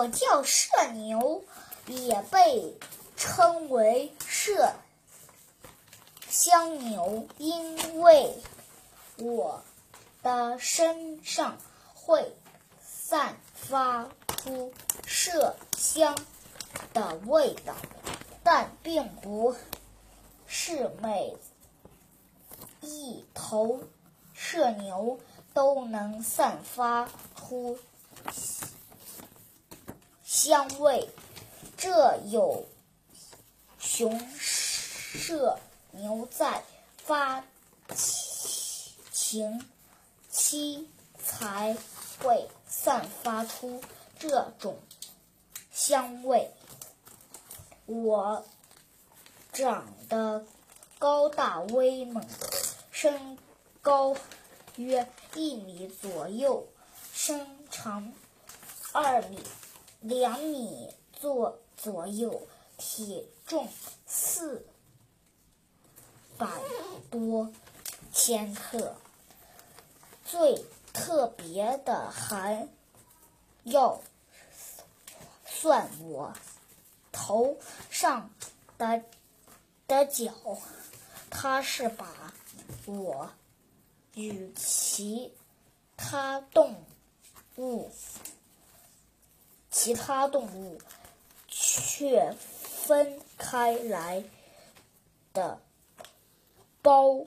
我叫社牛，也被称为麝香牛，因为我的身上会散发出麝香的味道，但并不是每一头麝牛都能散发出香味。这有雄麝牛在发情期才会散发出这种香味。我长得高大威猛，身高约一米左右，身长二米两米左左右，体重四百多千克。最特别的还要算我头上的的角，它是把我与其他动物其他动物却分开来的包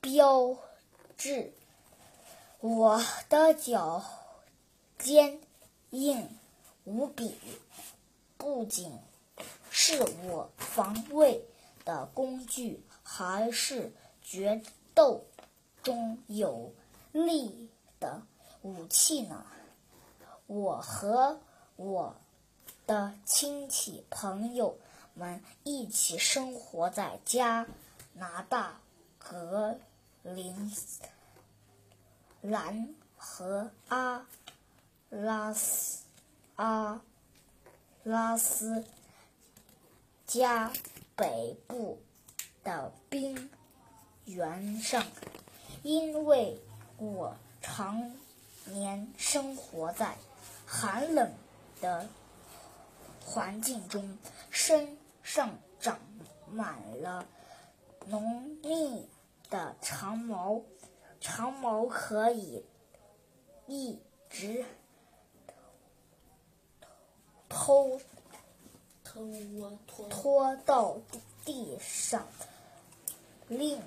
标志。我的脚坚硬无比，不仅是我防卫的工具，还是决斗中有力的武器呢。我和我的亲戚朋友们一起生活在加拿大格陵兰和阿拉斯阿拉斯加北部的冰原上，因为我常年生活在寒冷的环境中，身上长满了浓密的长毛。长毛可以一直拖拖拖拖到地上。另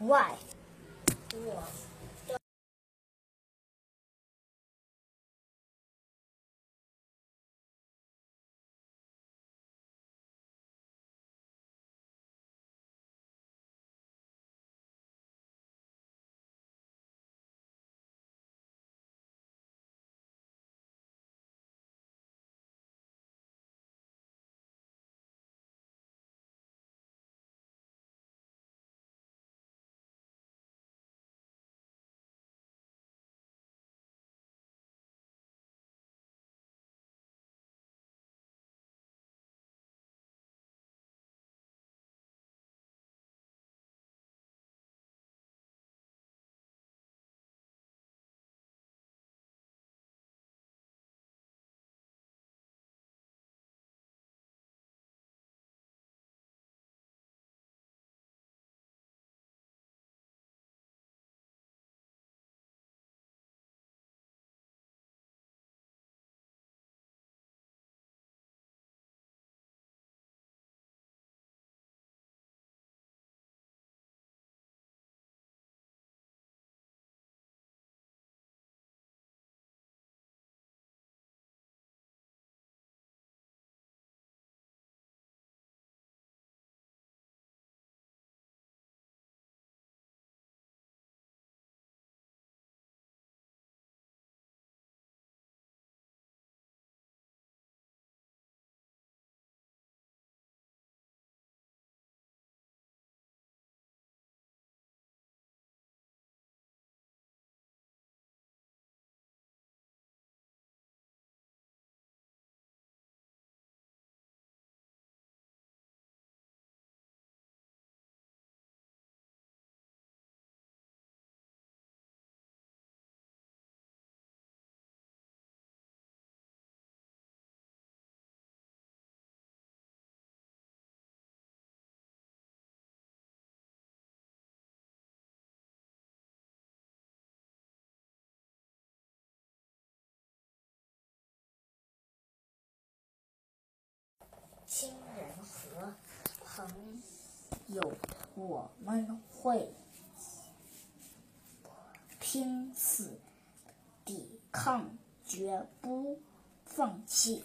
外，我亲人和朋友，我们会拼死抵抗，绝不放弃。